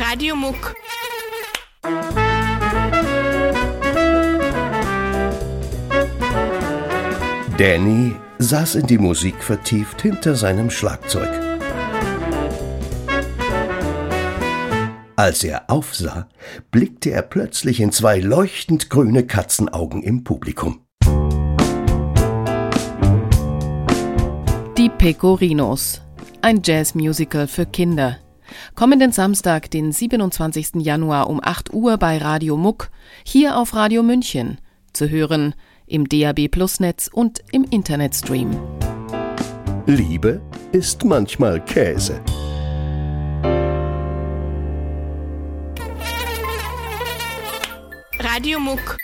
Radio Muck. Danny saß in die Musik vertieft hinter seinem Schlagzeug. Als er aufsah, blickte er plötzlich in zwei leuchtend grüne Katzenaugen im Publikum. Die Pecorinos. Ein Jazzmusical für Kinder. Kommenden Samstag, den 27. Januar um 8 Uhr bei Radio Muck, hier auf Radio München. Zu hören im DAB Plus Netz und im Internetstream. Liebe ist manchmal Käse. Radio Muck.